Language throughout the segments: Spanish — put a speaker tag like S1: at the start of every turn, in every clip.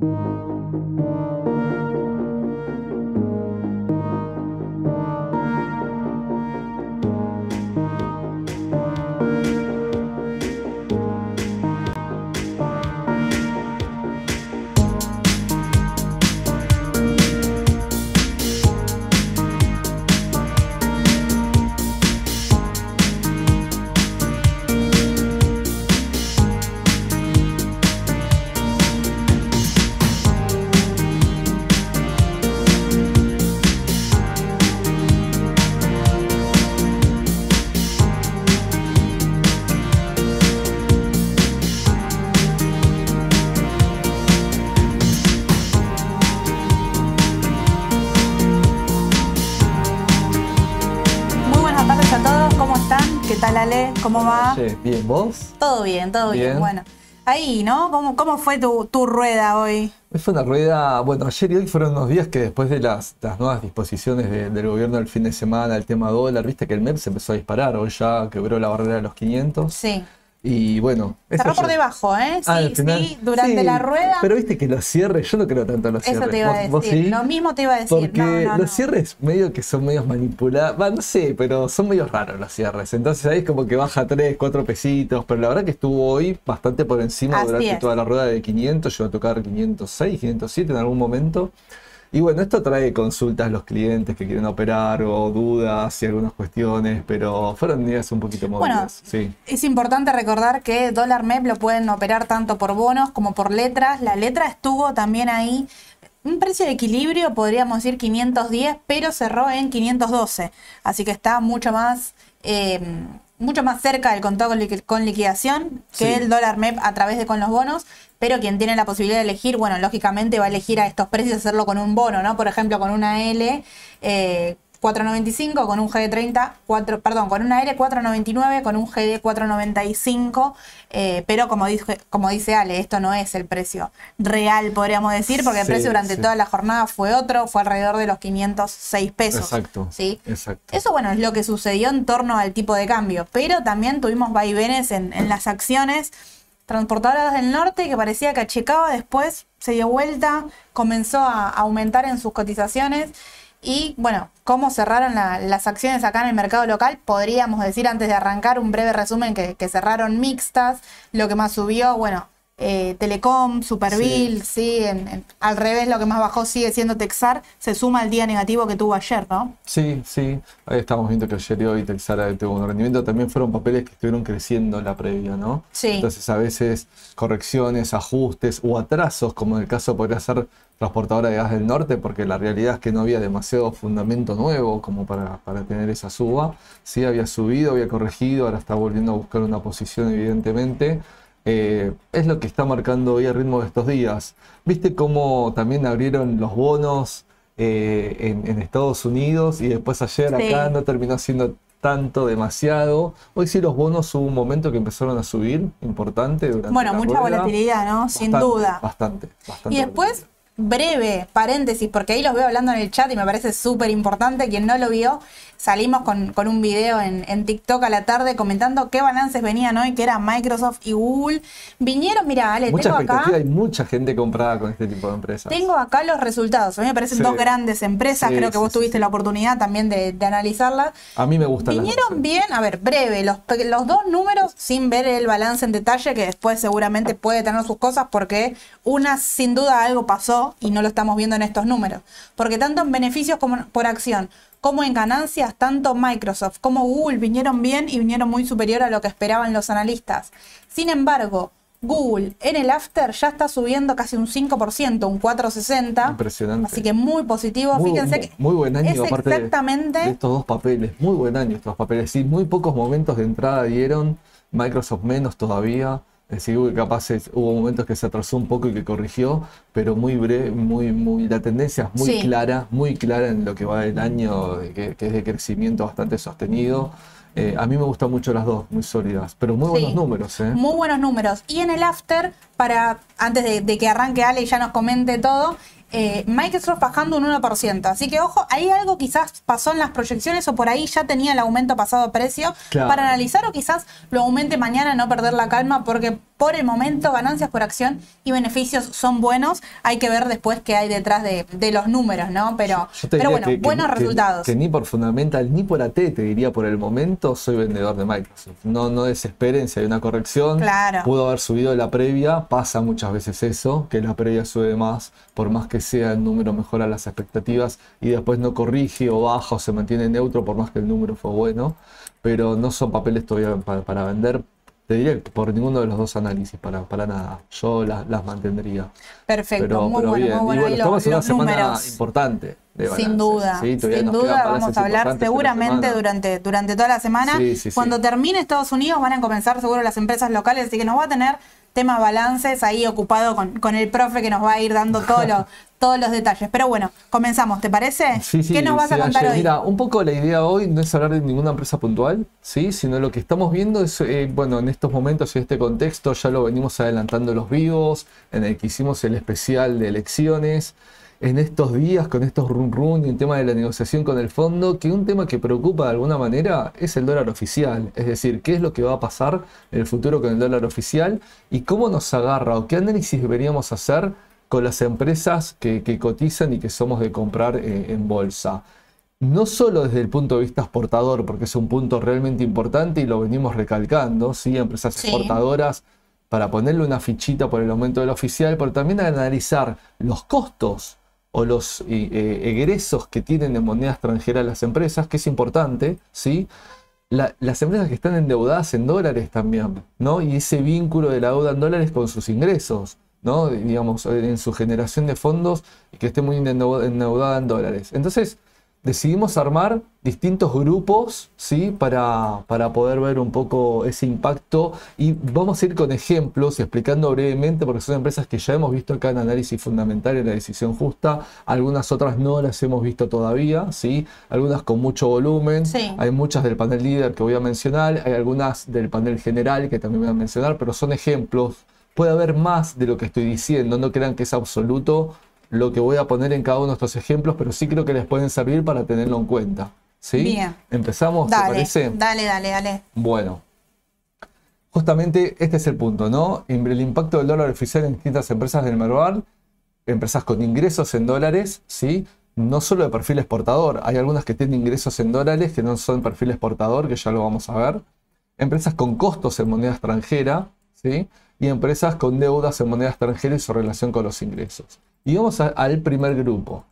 S1: Muy ¿Cómo va?
S2: Bien, ¿vos?
S1: Todo bien, todo bien.
S2: Bien.
S1: Bueno, ahí, ¿no? ¿Cómo, cómo fue tu, tu rueda hoy?
S2: Hoy Fue una rueda, bueno, ayer y hoy fueron unos días que después de las, las nuevas disposiciones de- del gobierno del fin de semana, el tema dólar, viste que el MEP se empezó a disparar, hoy ya quebró la barrera de los 500.
S1: Sí.
S2: Y bueno, eso
S1: Cerró por debajo, ¿eh? Sí,
S2: Ah, final-
S1: sí, durante
S2: sí,
S1: la rueda.
S2: Pero viste que los cierres, yo no creo tanto en los
S1: Eso
S2: cierres.
S1: te iba a
S2: ¿Vos- vos
S1: decir.
S2: sí?
S1: Lo mismo te iba a decir.
S2: Porque
S1: no, no,
S2: los
S1: no.
S2: cierres medio que son medios manipulados, va, no sé, pero son medio raros los cierres. Entonces ahí es como que baja 3, 4 pesitos, pero la verdad que estuvo hoy bastante por encima
S1: Así
S2: durante
S1: es.
S2: toda la rueda de 500, llegó a tocar 506, 507 en algún momento. Y bueno, esto trae consultas a los clientes que quieren operar o dudas y algunas cuestiones, pero fueron días un poquito
S1: Bueno,
S2: movidas. sí.
S1: Es importante recordar que dólar MEP lo pueden operar tanto por bonos como por letras. La letra estuvo también ahí. Un precio de equilibrio, podríamos decir 510, pero cerró en 512. Así que está mucho más, eh, mucho más cerca del contado con, liqui- con liquidación que
S2: Sí.
S1: el dólar MEP a través de con los bonos. Pero quien tiene la posibilidad de elegir, bueno, lógicamente va a elegir a estos precios hacerlo con un bono, ¿no? Por ejemplo, con una L. eh, 4.95 con un GD30, 4, perdón, con una L 4.99 con un GD 4.95, eh, pero como dice, como dice Ale, esto no es el precio real, podríamos decir, porque el
S2: Sí,
S1: precio durante
S2: sí.
S1: toda la jornada fue otro, fue alrededor de los 506 pesos.
S2: Exacto.
S1: ¿sí?
S2: Exacto.
S1: Eso, bueno, es lo que sucedió en torno al tipo de cambio, pero también tuvimos vaivenes en, en las acciones. Transportadoras del Norte, que parecía que achicaba, después se dio vuelta, comenzó a aumentar en sus cotizaciones. Y bueno, cómo cerraron la- las acciones acá en el mercado local, podríamos decir antes de arrancar un breve resumen que cerraron mixtas. Lo que más subió, bueno, eh, Telecom, Superville, sí, en- en- al revés lo que más bajó sigue siendo Texar, se suma al día negativo que tuvo ayer, ¿no?
S2: Sí, sí. Ahí estamos viendo que ayer y hoy Texara tuvo un rendimiento. También fueron papeles que estuvieron creciendo en la previa, ¿no?
S1: Sí.
S2: Entonces a veces correcciones, ajustes o atrasos, como en el caso podría ser transportadora de gas del norte, porque la realidad es que no había demasiado fundamento nuevo como para, para tener esa suba. Sí, había subido, había corregido, ahora está volviendo a buscar una posición evidentemente. Eh, es lo que está marcando hoy el ritmo de estos días. ¿Viste cómo también abrieron los bonos eh, en, en Estados Unidos y después ayer
S1: Sí.
S2: acá no terminó siendo tanto, demasiado? Hoy sí los bonos hubo un momento que empezaron a subir, importante. Durante
S1: Bueno,
S2: la
S1: mucha volatilidad, ¿no? Sin
S2: Bastante,
S1: duda.
S2: Bastante, bastante.
S1: Y después, breve paréntesis, porque ahí los veo hablando en el chat y me parece súper importante. Quien no lo vio, salimos con, con un video en, en TikTok a la tarde comentando qué balances venían hoy, que era Microsoft y Google. Vinieron, mira, Ale,
S2: Mucha
S1: tengo acá.
S2: hay mucha gente comprada con este tipo de empresas.
S1: Tengo acá los resultados. A mí me parecen
S2: Sí.
S1: dos grandes empresas.
S2: Sí,
S1: Creo que
S2: sí,
S1: vos tuviste la oportunidad también de, de analizarlas.
S2: A mí me gustan
S1: Vinieron bien, a ver, breve, los, los dos números sin ver el balance en detalle, que después seguramente puede tener sus cosas, porque una sin duda algo pasó y no lo estamos viendo en estos números. Porque tanto en beneficios como por acción, como en ganancias, tanto Microsoft como Google vinieron bien y vinieron muy superior a lo que esperaban los analistas. Sin embargo, Google en el after ya está subiendo casi un 5%, un 4,60.
S2: Impresionante.
S1: Así que muy positivo.
S2: Muy,
S1: Fíjense
S2: muy-
S1: que
S2: muy buen año,
S1: es
S2: aparte de estos dos papeles. Muy buen año estos papeles. Sí, muy pocos momentos de entrada dieron. Microsoft menos todavía. Es decir, capaz es- hubo momentos que se atrasó un poco y que corrigió, pero muy breve, muy, muy, la tendencia es muy
S1: Sí.
S2: clara, muy clara en lo que va del año, que, que es de crecimiento bastante sostenido. Eh, a mí me gustan mucho las dos, muy sólidas, pero muy buenos
S1: Sí.
S2: números, ¿eh?
S1: Muy buenos números. Y en el after, para antes de, de que arranque Ale y ya nos comente todo, eh, Microsoft bajando un 1%. Así que ojo, ahí algo quizás pasó en las proyecciones o por ahí ya tenía el aumento pasado de precio
S2: Claro.
S1: para analizar o quizás lo aumente mañana, no perder la calma porque por el momento ganancias por acción y beneficios son buenos. Hay que ver después qué hay detrás de, los números, ¿no? Pero, pero bueno, buenos resultados.
S2: Que, ni por fundamental ni por AT, te diría por el momento, soy vendedor de Microsoft. No, no desesperen si hay una corrección.
S1: Claro.
S2: Pudo haber subido la previa, pasa muchas veces eso, que la previa sube más, por más que sea el número mejora las expectativas y después no corrige o baja o se mantiene neutro por más que el número fue bueno. Pero no son papeles todavía para vender te diría por ninguno de los dos análisis, para, para nada. Yo las, mantendría.
S1: Perfecto, muy, bueno, muy bueno,
S2: y estamos en una semana importante. De
S1: sin duda, sin duda vamos a hablar seguramente durante, durante toda la semana. Cuando termine Estados Unidos van a comenzar seguro las empresas locales, así que nos va a tener tema balances ahí ocupado con, el profe que nos va a ir dando todos los, todos los detalles. Pero bueno, comenzamos, ¿te parece?
S2: Sí, sí,
S1: ¿Qué nos vas a contar hoy?
S2: Mira, un poco la idea hoy no es hablar de ninguna empresa puntual, ¿sí? sino lo que estamos viendo es, eh, bueno, en estos momentos y este contexto ya lo venimos adelantando los vivos, en el que hicimos el especial de elecciones en estos días con estos run run y el tema de la negociación con el fondo, que un tema que preocupa de alguna manera es el dólar oficial, es decir, qué es lo que va a pasar en el futuro con el dólar oficial y cómo nos agarra o qué análisis deberíamos hacer con las empresas que, cotizan y que somos de comprar eh, en bolsa. No solo desde el punto de vista exportador, porque es un punto realmente importante y lo venimos recalcando, ¿sí? empresas exportadoras para ponerle una fichita por el aumento del oficial, pero también analizar los costos o los eh, eh, egresos que tienen en moneda extranjera las empresas, que es importante, ¿sí? las empresas que están endeudadas en dólares también, ¿no? Y ese vínculo de la deuda en dólares con sus ingresos, ¿no? Digamos, en su generación de fondos y que esté muy endeudada en dólares. Entonces, decidimos armar distintos grupos ¿sí? para, para, poder ver un poco ese impacto y vamos a ir con ejemplos y explicando brevemente porque son empresas que ya hemos visto acá en análisis fundamental en la decisión justa, algunas otras no las hemos visto todavía, ¿sí? algunas con mucho volumen, hay muchas del panel líder que voy a mencionar, hay algunas del panel general que también voy a mencionar, pero son ejemplos. Puede haber más de lo que estoy diciendo, no crean que es absoluto, lo que voy a poner en cada uno de estos ejemplos, pero sí creo que les pueden servir para tenerlo en cuenta. ¿Sí?
S1: Bien.
S2: ¿Empezamos? ¿Te parece?
S1: Dale, dale, dale.
S2: Bueno. Justamente este es el punto, ¿no? El impacto del dólar oficial en distintas empresas del Merval, empresas con ingresos en dólares, ¿sí? No solo de perfil exportador, hay algunas que tienen ingresos en dólares que no son perfil exportador, que ya lo vamos a ver. Empresas con costos en moneda extranjera, ¿sí? Y empresas con deudas en moneda extranjera y su relación con los ingresos. Y vamos al primer grupo.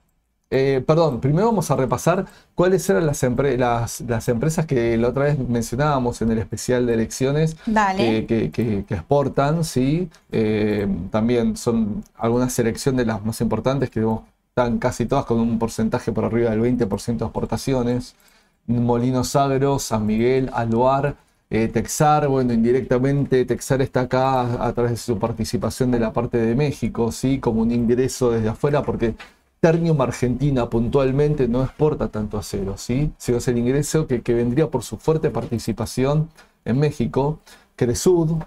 S2: Eh, perdón, primero vamos a repasar cuáles eran las, las, empresas que la otra vez mencionábamos en el especial de elecciones que, exportan, ¿sí? Eh, también son alguna selección de las más importantes que están casi todas con un porcentaje por arriba del 20% de exportaciones. Molinos Agro, San Miguel, Aluar, eh, Texar, bueno, indirectamente Texar está acá a, través de su participación de la parte de México, ¿sí? Como un ingreso desde afuera, porque Ternium Argentina puntualmente no exporta tanto acero, ¿sí? Sino es el ingreso que, vendría por su fuerte participación en México. Cresud,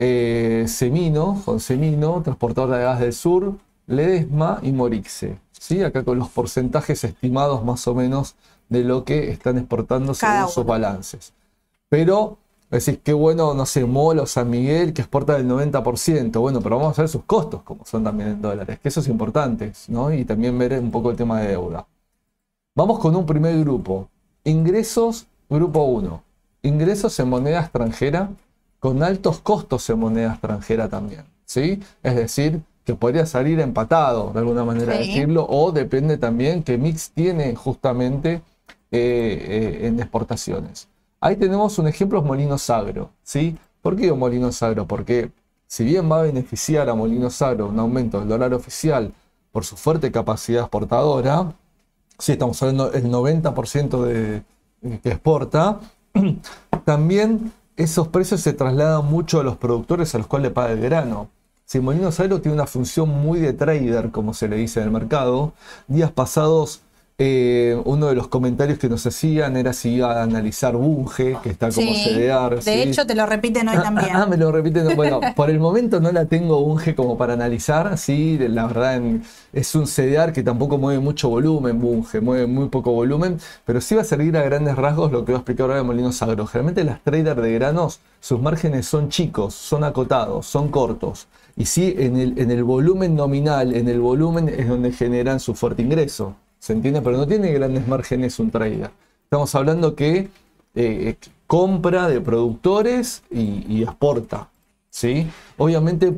S2: eh, Semino, con Semino, transportadora de gas del sur, Ledesma y Morixe, ¿sí? Acá con los porcentajes estimados más o menos de lo que están exportando según sus balances. Pero decís, qué bueno, no sé, Molo, San Miguel, que exporta el 90%. Bueno, pero vamos a ver sus costos, como son también en dólares, que eso es importante, ¿no? Y también ver un poco el tema de deuda. Vamos con un primer grupo. Ingresos, grupo 1. Ingresos en moneda extranjera con altos costos en moneda extranjera también, ¿sí? Es decir, que podría salir empatado, de alguna manera decirlo, o depende también qué mix tiene justamente eh, eh, en exportaciones. Ahí tenemos un ejemplo, Molinos Agro. ¿sí? ¿Por qué Molinos Agro? Porque si bien va a beneficiar a Molinos Agro un aumento del dólar oficial por su fuerte capacidad exportadora, si estamos hablando del 90% de, que exporta, también esos precios se trasladan mucho a los productores a los cuales le paga el grano. Si Molinos Agro tiene una función muy de trader, como se le dice en el mercado, días pasados eh, uno de los comentarios que nos hacían era si iba a analizar Bunge, que está como
S1: Sí,
S2: CDR.
S1: De
S2: ¿sí?
S1: hecho, te lo repiten hoy también.
S2: Ah, me lo repiten. Bueno, por el momento no la tengo Bunge como para analizar. Sí, la verdad en- es un CDR que tampoco mueve mucho volumen, Bunge, mueve muy poco volumen, pero sí va a servir a grandes rasgos lo que voy a explicar ahora de Molinos Agro. Generalmente las traders de granos, sus márgenes son chicos, son acotados, son cortos. Y sí, en el, en el volumen nominal, en el volumen es donde generan su fuerte ingreso. ¿Se entiende? Pero no tiene grandes márgenes un trader. Estamos hablando que eh, compra de productores y, y exporta. ¿sí? Obviamente,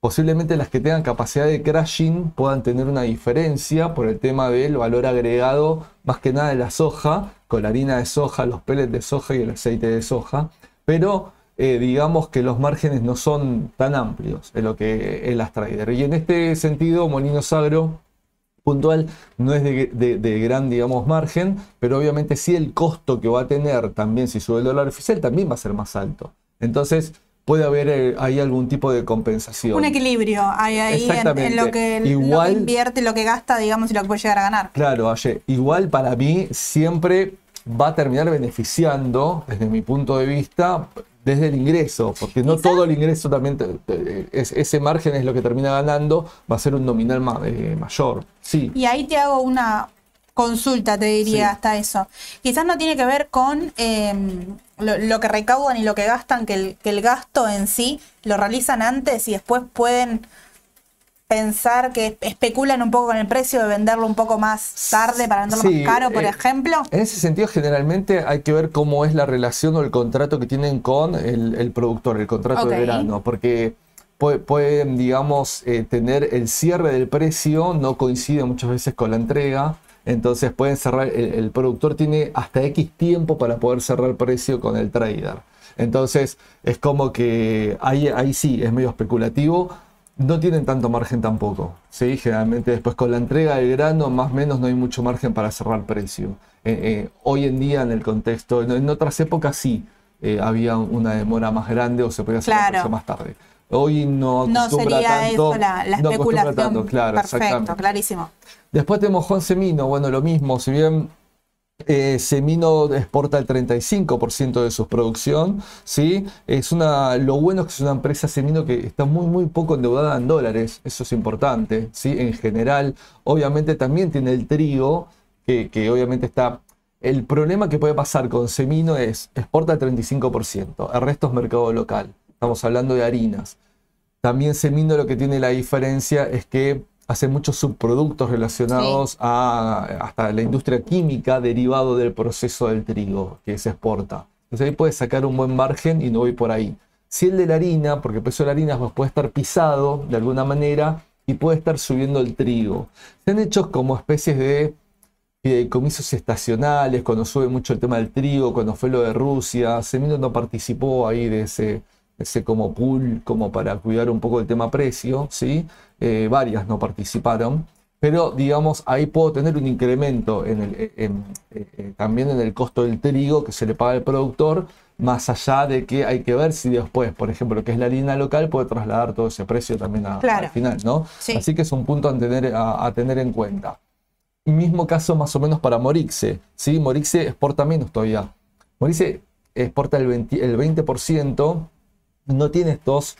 S2: posiblemente las que tengan capacidad de crashing puedan tener una diferencia por el tema del valor agregado, más que nada de la soja, con la harina de soja, los pellets de soja y el aceite de soja. Pero eh, digamos que los márgenes no son tan amplios en lo que es las traders. Y en este sentido, Molinos Agro puntual no es de, de- de gran, digamos, margen, pero obviamente sí el costo que va a tener también si sube el dólar oficial también va a ser más alto. Entonces puede haber eh, ahí algún tipo de compensación.
S1: Un equilibrio hay ahí en,
S2: Exactamente.
S1: en lo, que, lo que
S2: Igual-
S1: invierte, lo que gasta, digamos, y lo que puede llegar a ganar.
S2: Claro, Aye, igual para mí siempre va a terminar beneficiando, desde mi punto de vista, desde el ingreso, porque no todo el ingreso también, te- te- es- ese margen es lo que termina ganando, va a ser un nominal ma- eh, mayor. Sí,
S1: Y ahí te hago una consulta, te diría
S2: Sí.
S1: hasta eso. Quizás no tiene que ver con eh, lo, lo que recaudan y lo que gastan, que el, que el gasto en sí lo realizan antes y después pueden pensar que especulan un poco con el precio de venderlo un poco más tarde para venderlo
S2: Sí,
S1: más caro, por
S2: eh,
S1: ejemplo.
S2: En ese sentido, generalmente hay que ver cómo es la relación o el contrato que tienen con el, el productor, el contrato de verano, porque pue- pueden, digamos, eh, tener el cierre del precio, no coincide muchas veces con la entrega, entonces pueden cerrar, el, el productor tiene hasta X tiempo para poder cerrar el precio con el trader. Entonces es como que ahí, ahí sí, es medio especulativo. No tienen tanto margen tampoco. ¿sí? Generalmente después con la entrega del grano, más o menos no hay mucho margen para cerrar precio. Eh, eh, hoy en día en el contexto, en, en otras épocas sí eh, había una demora más grande o se podía hacer
S1: Claro.
S2: precio más tarde. Hoy no
S1: No
S2: acostumbra
S1: sería
S2: tanto.
S1: eso la, la
S2: no
S1: especulación.
S2: tanto, claro,
S1: Perfecto, clarísimo.
S2: Después tenemos Juan Semino, bueno, lo mismo, si bien eh, Semino exporta el 35% de su producción, ¿sí? Es una, lo bueno es que es una empresa Semino que está muy, muy poco endeudada en dólares, eso es importante, ¿sí? En general, obviamente también tiene el trigo, que, que obviamente está... El problema que puede pasar con Semino es, exporta el 35%, el resto es mercado local, estamos hablando de harinas. También Semino lo que tiene la diferencia es que hace muchos subproductos relacionados a hasta la industria química derivado del proceso del trigo que se exporta. Entonces ahí puedes sacar un buen margen y no voy por ahí. Si el de la harina, porque el precio de la harina pues, puede estar pisado de alguna manera y puede estar subiendo el trigo. Se han hecho como especies de fideicomisos estacionales, cuando sube mucho el tema del trigo, cuando fue lo de Rusia, Semino no participó ahí de ese, ese como pool, como para cuidar un poco el tema precio, ¿sí? Eh, varias no participaron, pero digamos, ahí puedo tener un incremento en el, en- eh, eh, también en el costo del trigo que se le paga al productor, más allá de que hay que ver si después, por ejemplo, lo que es la harina local, puede trasladar todo ese precio también a-
S1: Claro.
S2: al final, ¿no?
S1: Sí.
S2: Así que es un punto a tener, a- a tener en cuenta. Mismo caso más o menos para Morixe. ¿sí? Morixe exporta menos todavía. Morixe exporta el 20%, el 20% no tiene estos,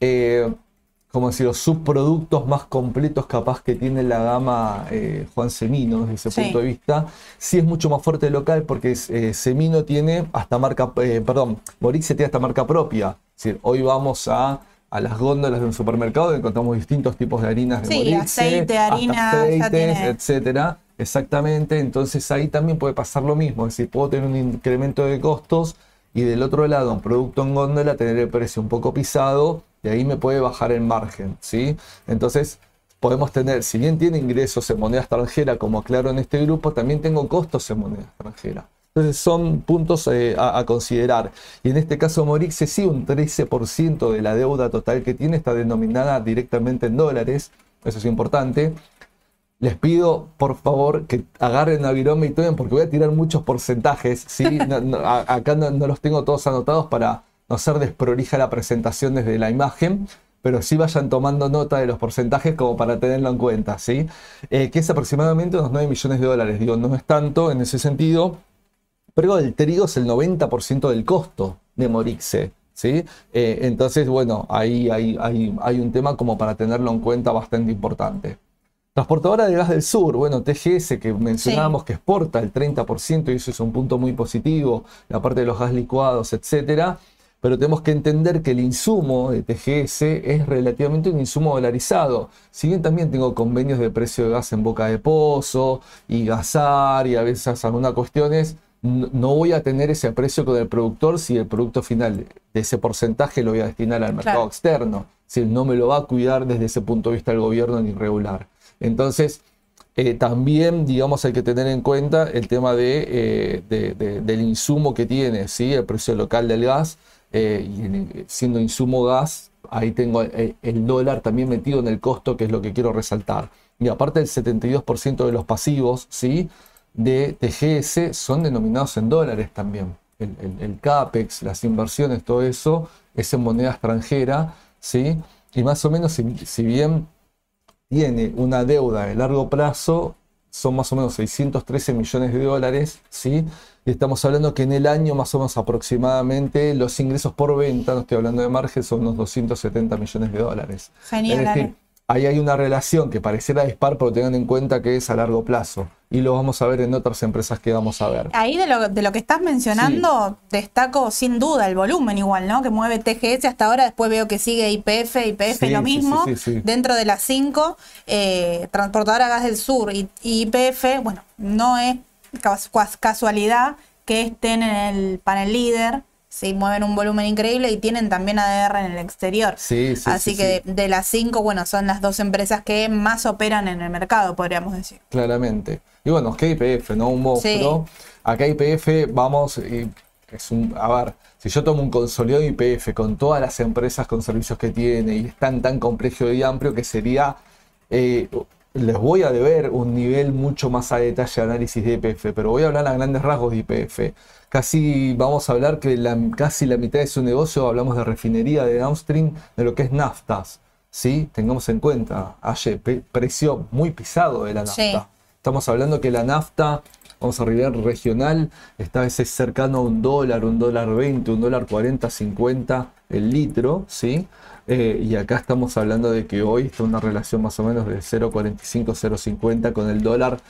S2: eh, como decir, los subproductos más completos capaz que tiene la gama eh, Juan Semino desde ese
S1: Sí.
S2: punto de vista. Sí es mucho más fuerte local porque eh, Semino tiene hasta marca, eh, perdón, Morixe tiene hasta marca propia. Es decir, hoy vamos a, a las góndolas de un supermercado y encontramos distintos tipos de harinas de
S1: Sí, aceite, harina,
S2: aceites,
S1: tiene-
S2: etcétera. Exactamente, entonces ahí también puede pasar lo mismo, es decir, puedo tener un incremento de costos y del otro lado un producto en góndola tener el precio un poco pisado y ahí me puede bajar el margen, ¿sí? Entonces podemos tener, si bien tiene ingresos en moneda extranjera, como aclaro en este grupo, también tengo costos en moneda extranjera. Entonces son puntos eh, a, a considerar. Y en este caso Morixe sí, un 13% de la deuda total que tiene está denominada directamente en dólares, eso es importante. Les pido, por favor, que agarren a Virome y tomen, porque voy a tirar muchos porcentajes. ¿sí? No- acá no, no los tengo todos anotados para no ser desprolija la presentación desde la imagen, pero sí vayan tomando nota de los porcentajes como para tenerlo en cuenta, ¿sí? Eh, que es aproximadamente unos 9 millones de dólares. Digo, no es tanto en ese sentido, pero el trigo es el 90% del costo de Morixe. ¿sí? Eh, entonces, bueno, ahí hay, hay, un tema como para tenerlo en cuenta bastante importante. Transportadora de gas del sur, bueno, TGS que mencionábamos que exporta el 30% y eso es un punto muy positivo, la parte de los gas licuados, etcétera. Pero tenemos que entender que el insumo de TGS es relativamente un insumo dolarizado. Si bien también tengo convenios de precio de gas en boca de pozo y gasar y a veces algunas cuestiones, no voy a tener ese precio con el productor si el producto final de ese porcentaje lo voy a destinar al mercado externo. Si no me lo va a cuidar desde ese punto de vista el gobierno ni regular. Entonces, eh, también, digamos, hay que tener en cuenta el tema de, eh, del insumo que tiene, ¿sí? el precio local del gas, eh, siendo insumo gas, ahí tengo el, el, dólar también metido en el costo, que es lo que quiero resaltar. Y aparte el 72% de los pasivos, ¿sí? de TGS son denominados en dólares también. El, CAPEX, las inversiones, todo eso es en moneda extranjera, ¿sí? Y más o menos, si, bien tiene una deuda de largo plazo, son más o menos 613 millones de dólares, ¿sí? Y estamos hablando que en el año más o menos aproximadamente los ingresos por venta, no estoy hablando de margen, son unos 270 millones de dólares.
S1: Genial
S2: ahí hay una relación que pareciera dispar, pero tengan en cuenta que es a largo plazo. Y lo vamos a ver en otras empresas que vamos a ver.
S1: Ahí de lo, de lo que estás mencionando, destaco sin duda el volumen igual, ¿no? Que mueve TGS hasta ahora, después veo que sigue IPF, IPF lo mismo. Dentro de las cinco, eh, Transportadora Gas del Sur y, y IPF, bueno, no es casualidad que estén en el panel líder Sí, mueven un volumen increíble y tienen también ADR en el exterior.
S2: Sí, sí,
S1: Así que De, las cinco, bueno, son las dos empresas que más operan en el mercado, podríamos decir.
S2: Claramente. Y bueno, KPF, ¿no? Un monstruo. Acá IPF, vamos, y es un, a ver, si yo tomo un consolidado IPF con todas las empresas con servicios que tiene y es tan, tan complejo y amplio que sería eh, les voy a deber un nivel mucho más a detalle de análisis de IPF, pero voy a hablar a grandes rasgos de IPF. Casi vamos a hablar que la, casi la mitad de su negocio hablamos de refinería, de downstream, de lo que es naftas. ¿sí? Tengamos en cuenta, ayer, precio muy pisado de la nafta. Estamos hablando que la nafta, vamos a arribar regional, está a veces cercano a un dólar, un dólar 20, un dólar 40, 50 el litro, ¿sí? Eh, y acá estamos hablando de que hoy está una relación más o menos de 0,45, 0,50 con el dólar.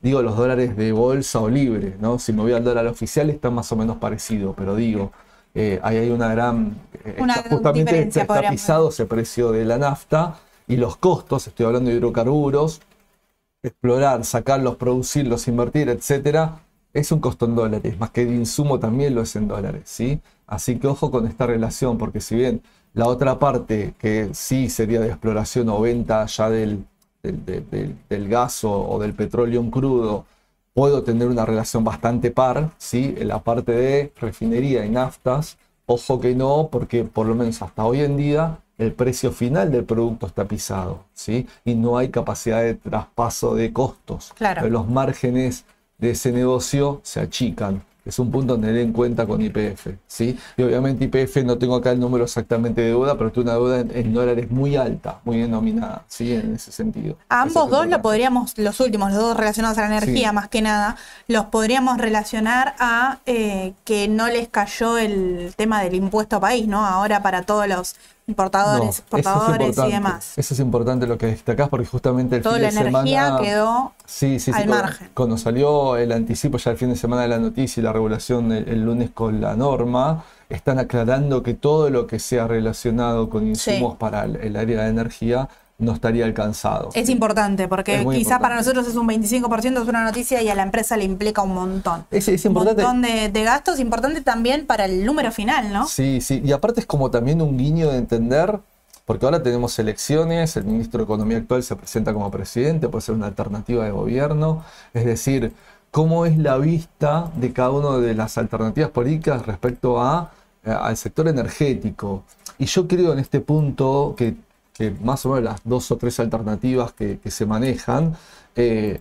S2: Digo los dólares de bolsa o libre, ¿no? Si me voy al dólar oficial está más o menos parecido, pero digo, eh, ahí hay una gran...
S1: Eh, justamente
S2: está, pisado ese precio de la nafta y los costos, estoy hablando de hidrocarburos, explorar, sacarlos, producirlos, invertir, etcétera, es un costo en dólares, más que el insumo también lo es en dólares, ¿sí? Así que ojo con esta relación, porque si bien la otra parte, que sí sería de exploración o venta ya del, del, gas o, del petróleo crudo, puedo tener una relación bastante par, ¿sí? En la parte de refinería y naftas, ojo que no, porque por lo menos hasta hoy en día el precio final del producto está pisado, ¿sí? Y no hay capacidad de traspaso de costos.
S1: Claro.
S2: Los márgenes de ese negocio se achican es un punto a tener en cuenta con IPF. ¿sí? Y obviamente IPF no tengo acá el número exactamente de deuda, pero es una deuda en, dólares muy alta, muy denominada, ¿sí? en ese sentido.
S1: A ambos dos lo podríamos, los últimos, los dos relacionados a la energía más que nada, los podríamos relacionar a eh, que no les cayó el tema del impuesto a país, ¿no? Ahora para todos los importadores, exportadores y demás.
S2: Eso es importante lo que destacás porque justamente el
S1: Toda
S2: fin
S1: de
S2: la
S1: energía quedó
S2: sí, sí, al margen. Cuando, salió el anticipo ya el fin de semana de la noticia y la regulación el, lunes con la norma, están aclarando que todo lo que sea relacionado con insumos para el área de energía no estaría alcanzado.
S1: Es importante, porque quizás para nosotros es un 25%, es una noticia y a la empresa le implica un montón.
S2: Es, importante.
S1: Un montón de, gastos, importante también para el número final, ¿no?
S2: Sí, sí, y aparte es como también un guiño de entender, porque ahora tenemos elecciones, el ministro de Economía actual se presenta como presidente, puede ser una alternativa de gobierno, es decir, cómo es la vista de cada una de las alternativas políticas respecto a, eh, al sector energético. Y yo creo en este punto que que más o menos las dos o tres alternativas que, se manejan, eh,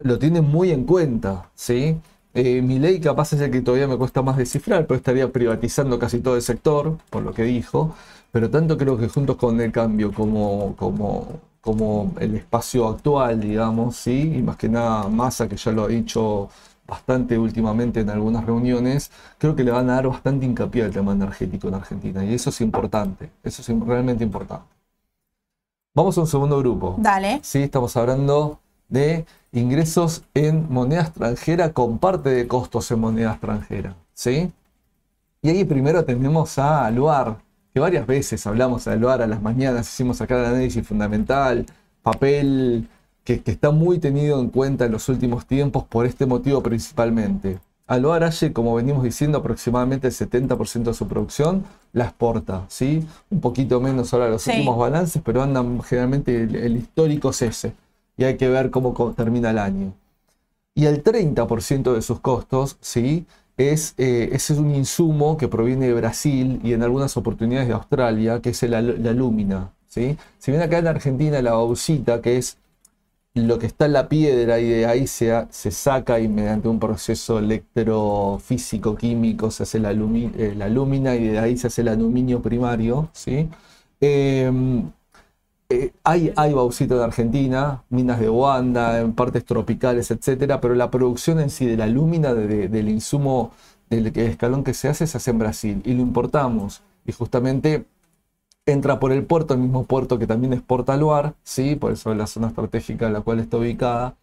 S2: lo tienen muy en cuenta, ¿sí? Eh, mi ley capaz es el que todavía me cuesta más descifrar, pero estaría privatizando casi todo el sector, por lo que dijo. Pero tanto creo que juntos con el cambio como, como, como el espacio actual, digamos, ¿sí? y más que nada Massa, que ya lo ha dicho bastante últimamente en algunas reuniones, creo que le van a dar bastante hincapié al tema energético en Argentina. Y eso es importante, eso es realmente importante. Vamos a un segundo grupo.
S1: Dale.
S2: Sí, estamos hablando de ingresos en moneda extranjera con parte de costos en moneda extranjera. ¿sí? Y ahí primero tenemos a Aluar, que varias veces hablamos de Aluar a las mañanas, hicimos acá el análisis fundamental, papel que, está muy tenido en cuenta en los últimos tiempos por este motivo principalmente. Aluar Aye, como venimos diciendo, aproximadamente el 70% de su producción la exporta, ¿sí? Un poquito menos ahora los últimos balances, pero andan generalmente el, el histórico es ese y hay que ver cómo termina el año. Y el 30% de sus costos, ¿sí? Es, eh, ese es un insumo que proviene de Brasil y en algunas oportunidades de Australia, que es la, la lúmina. ¿sí? Si bien acá en Argentina la bauxita, que es lo que está en la piedra y de ahí se, saca y mediante un proceso electrofísico-químico se hace la, eh, la, y de ahí se hace el aluminio primario. ¿sí? Em, eh, hay, hay en Argentina, minas de Wanda, en partes tropicales, etcétera, pero la producción en sí de la lúmina, del insumo, del escalón que se hace, se hace en Brasil y lo importamos. Y justamente entra por el puerto, el mismo puerto que también exporta Luar, ¿sí? por eso es la zona estratégica en la cual está ubicada.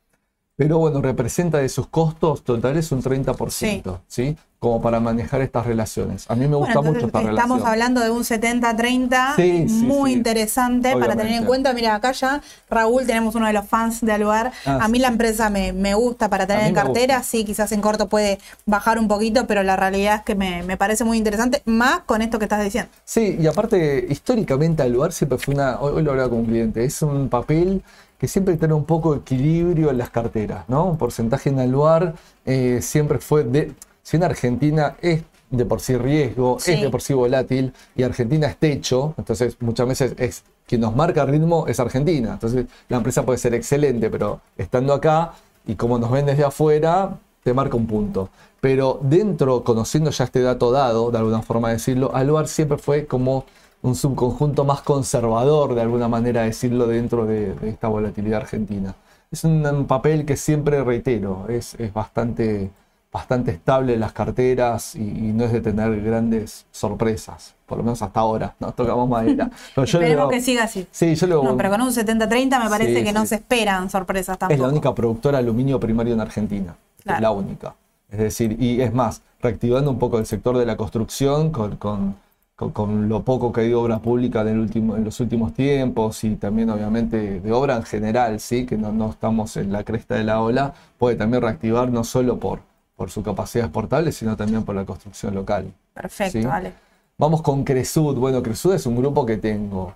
S2: Pero bueno, representa de sus costos totales un 30%, ¿sí? Como para manejar estas relaciones. A mí me gusta mucho esta relación.
S1: Estamos hablando de un 70-30 muy interesante para tener en cuenta. Mira, acá ya, Raúl, tenemos uno de los fans de Aluar. Ah, a mí la empresa me, gusta para tener en cartera. Sí, quizás en corto puede bajar un poquito, pero la realidad es que me, me, parece muy interesante, más con esto que estás diciendo.
S2: Sí, y aparte, históricamente Aluar siempre fue una, hoy, lo hablaba con un cliente, es un papel que siempre tiene un poco de equilibrio en las carteras, ¿no? Un porcentaje en aluar eh, siempre fue de. Si en Argentina es de por sí riesgo, es de por sí volátil, y Argentina es techo, entonces muchas veces es quien nos marca el ritmo es Argentina. Entonces la empresa puede ser excelente, pero estando acá y como nos ven desde afuera, te marca un punto. Pero dentro, conociendo ya este dato dado, de alguna forma decirlo, Aluar siempre fue como un subconjunto más conservador, de alguna manera decirlo, dentro de, esta volatilidad argentina. Es un, papel que siempre reitero, es, bastante, bastante estable en las carteras y, no es de tener grandes sorpresas, por lo menos hasta ahora, no tocamos madera.
S1: Pero Esperemos que siga así.
S2: Sí, yo lo,
S1: no, pero con un 70-30 me parece que no se esperan sorpresas tampoco.
S2: Es la única productora de aluminio primario en Argentina, es la única. Es decir, y es más, reactivando un poco el sector de la construcción con con, lo poco que hay de obra pública último, en, los últimos tiempos y también obviamente de obra en general, ¿sí? que no, no, estamos en la cresta de la ola, puede también reactivar no solo por, por su capacidad exportable, sino también por la construcción local.
S1: Perfecto, vale.
S2: Vamos con Cresud. Bueno, Cresud es un grupo que tengo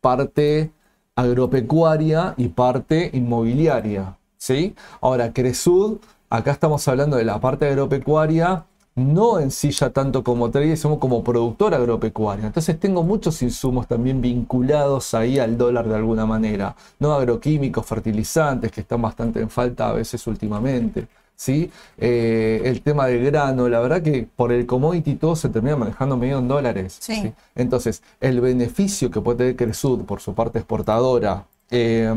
S2: parte agropecuaria y parte inmobiliaria. ¿sí? Ahora, Cresud, acá estamos hablando de la parte agropecuaria no en sí ya tanto como trader, sino como productor agropecuario. Entonces tengo muchos insumos también vinculados ahí al dólar de alguna manera, no agroquímicos, fertilizantes, que están bastante en falta a veces últimamente. ¿sí? Eh, el tema del grano, la verdad que por el commodity todo se termina manejando medio en dólares. Entonces, el beneficio que puede tener Cresud por su parte exportadora, eh,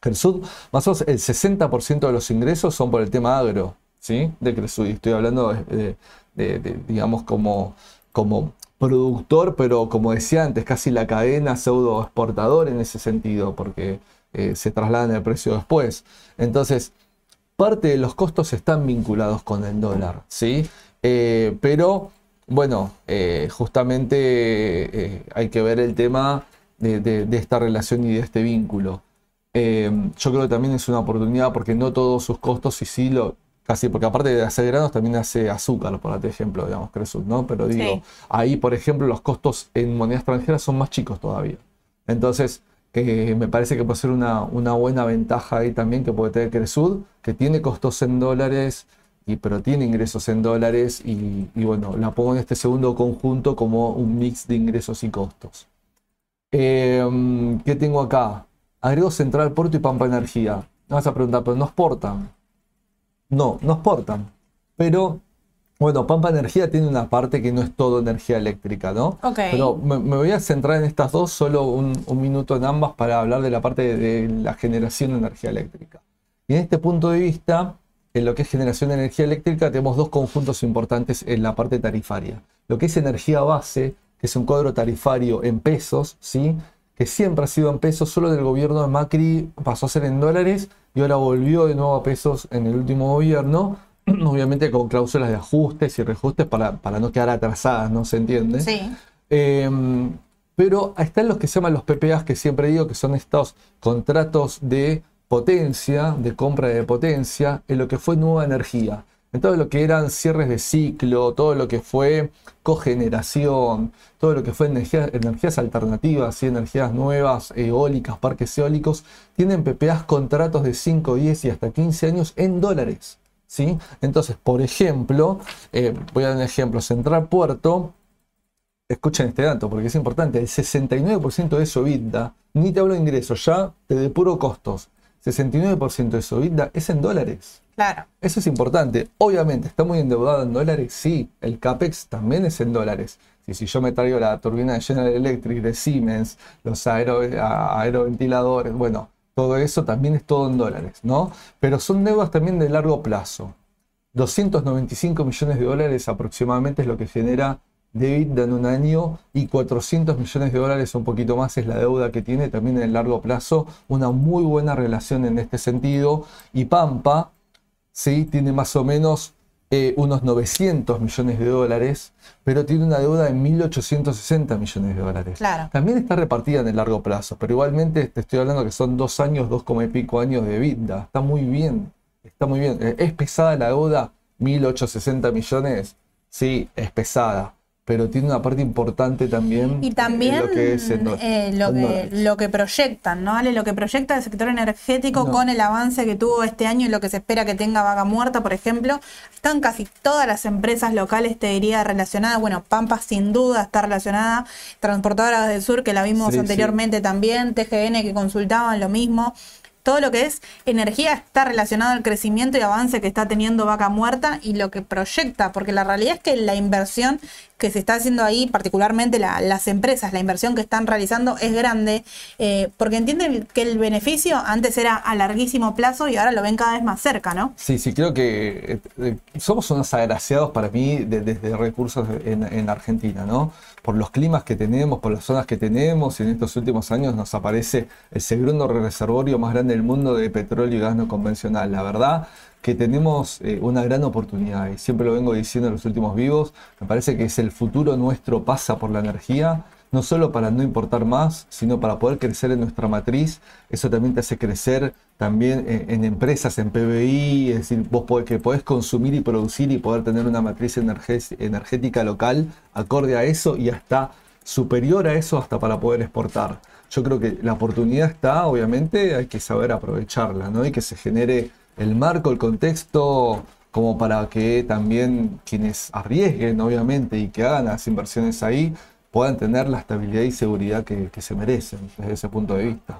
S2: Cresud, más o menos el 60% de los ingresos son por el tema agro. ¿Sí? De Cresud. Estoy hablando de, digamos, como, como productor, pero como decía antes, casi la cadena pseudo exportador en ese sentido, porque eh, se trasladan el precio después. Entonces, parte de los costos están vinculados con el dólar, ¿sí? Eh, pero, bueno, eh, justamente hay que ver el tema de, esta relación y de este vínculo. yo creo que también es una oportunidad porque no todos sus costos, y sí lo, Casi, porque aparte de hacer granos también hace azúcar, por ejemplo, digamos, Cresut, ¿no? Pero digo, ahí, por ejemplo, los costos en moneda extranjera son más chicos todavía. Entonces, eh, me parece que puede ser una, una, buena ventaja ahí también que puede tener Cresud, que tiene costos en dólares, y, pero tiene ingresos en dólares, y, bueno, la pongo en este segundo conjunto como un mix de ingresos y costos. Em, ¿Qué tengo acá? Agrego Central Puerto y Pampa Energía. Me vas a preguntar, pero no exportan. No, no exportan. pero bueno, Pampa Energía tiene una parte que no es todo energía eléctrica, ¿no?
S1: Ok.
S2: Pero me, me voy a centrar en estas dos, solo un, un minuto en ambas para hablar de la parte de, de la generación de energía eléctrica. Y en este punto de vista, en lo que es generación de energía eléctrica, tenemos dos conjuntos importantes en la parte tarifaria. Lo que es energía base, que es un cuadro tarifario en pesos, ¿sí? Que siempre ha sido en pesos, solo del gobierno de Macri pasó a ser en dólares y ahora volvió de nuevo a pesos en el último gobierno, obviamente con cláusulas de ajustes y reajustes para, para no quedar atrasadas, ¿no se entiende?
S1: Sí.
S2: Eh, pero están los que se llaman los PPAs, que siempre digo que son estos contratos de potencia, de compra de potencia, en lo que fue nueva energía. En todo lo que eran cierres de ciclo, todo lo que fue cogeneración, todo lo que fue energía- energías alternativas y energías nuevas, eólicas, parques eólicos, tienen PPAs contratos de 5, 10 y hasta 15 años en dólares. ¿sí? Entonces, por ejemplo, eh, voy a dar un ejemplo, Central Puerto, escuchen este dato porque es importante, el 69% de su EBITDA, ni te hablo de ingresos, ya te depuro costos, 69% de su EBITDA es en dólares.
S1: Claro.
S2: Eso es importante. Obviamente, ¿está muy endeudado en dólares? Sí. El CAPEX también es en dólares. Si, si yo me traigo la turbina de General Electric, de Siemens, los aero- aeroventiladores, bueno, todo eso también es todo en dólares, ¿no? Pero son deudas también de largo plazo. 295 millones de dólares aproximadamente es lo que genera EBITDA en un año y 400 millones de dólares, un poquito más, es la deuda que tiene también en el largo plazo. Una muy buena relación en este sentido. Y Pampa, ¿sí? tiene más o menos eh, unos 900 millones de dólares, pero tiene una deuda de 1.860 millones de dólares.
S1: Claro.
S2: También está repartida en el largo plazo, pero igualmente te estoy hablando que son dos años, dos como y pico años de vida. Está muy bien, está muy bien. ¿Es pesada la deuda? 1.860 millones, sí, es pesada. Pero tiene una parte importante también.
S1: Y también
S2: lo que es
S1: eh, lo, que,
S2: dólares.
S1: lo que proyectan, ¿no? Ale? Lo que proyecta el sector energético
S2: No.
S1: con el avance que tuvo este año y lo que se espera que tenga Vaca Muerta, por ejemplo. Están casi todas las empresas locales, te diría, relacionadas. Bueno, Pampa sin duda está relacionada. Transportadoras del Sur, que la vimos
S2: Sí,
S1: anteriormente también. TGN, que consultaban lo mismo. Todo lo que es energía está relacionado al crecimiento y avance que está teniendo Vaca Muerta y lo que proyecta, porque la realidad es que la inversión que se está haciendo ahí, particularmente la- las empresas, la inversión que están realizando es grande, eh, porque entienden que el beneficio antes era a larguísimo plazo y ahora lo ven cada vez más cerca, ¿no?
S2: Sí, sí, creo que eh, eh, somos unos agraciados para mí de- desde recursos en Argentina, ¿no? Por los climas que tenemos, por las zonas que tenemos, y en estos últimos años nos aparece el segundo reservorio más grande del mundo de petróleo y gas no convencional. La verdad que tenemos eh, una gran oportunidad, y siempre lo vengo diciendo en los últimos vivos, me parece que es el futuro nuestro pasa por la energía, no solo para no importar más, sino para poder crecer en nuestra matriz. Eso también te hace crecer también en, empresas, en PBI, es decir, vos podés, que podés consumir y producir y poder tener una matriz energé- energética local acorde a eso y hasta superior a eso hasta para poder exportar. Yo creo que la oportunidad está, obviamente, hay que saber aprovecharla, ¿no? Y que se genere el marco, el contexto, como para que también quienes arriesguen, obviamente, y que hagan las inversiones ahí, puedan tener la estabilidad y seguridad que, que se merecen desde ese punto de vista.